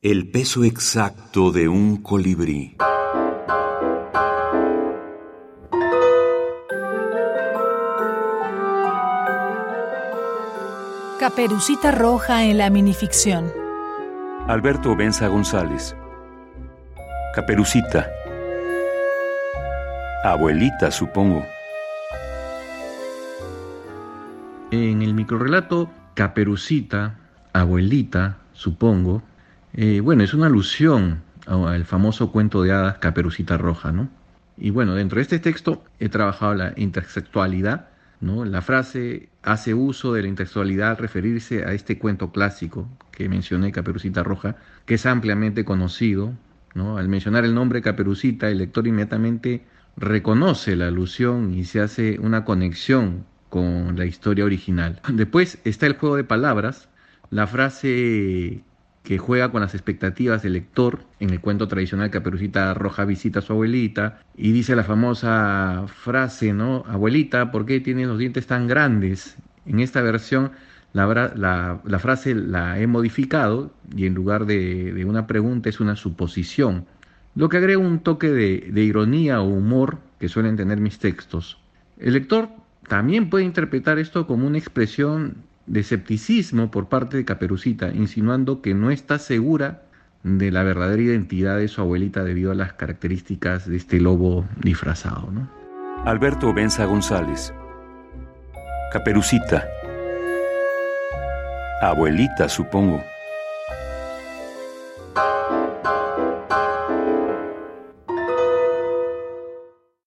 El peso exacto de un colibrí. Caperucita Roja en la minificción. Alberto Benza González. Caperucita. Abuelita, supongo. En el microrelato Caperucita, Abuelita, supongo, eh, bueno, es una alusión al famoso cuento de hadas Caperucita Roja, ¿no? Y bueno, dentro de este texto he trabajado la intersexualidad, ¿no? La frase hace uso de la intersexualidad al referirse a este cuento clásico que mencioné, Caperucita Roja, que es ampliamente conocido, ¿no? Al mencionar el nombre Caperucita, el lector inmediatamente reconoce la alusión y se hace una conexión con la historia original. Después está el juego de palabras, la frase que juega con las expectativas del lector. En el cuento tradicional, Caperucita Roja visita a su abuelita y dice la famosa frase, ¿no? Abuelita, ¿por qué tienes los dientes tan grandes? En esta versión, la, frase la he modificado y en lugar de, una pregunta es una suposición, lo que agrega un toque de, de ironía o humor que suelen tener mis textos. El lector también puede interpretar esto como una expresión de escepticismo por parte de Caperucita, insinuando que no está segura de la verdadera identidad de su abuelita debido a las características de este lobo disfrazado. ¿no? Alberto Benza González. Caperucita. Abuelita, supongo.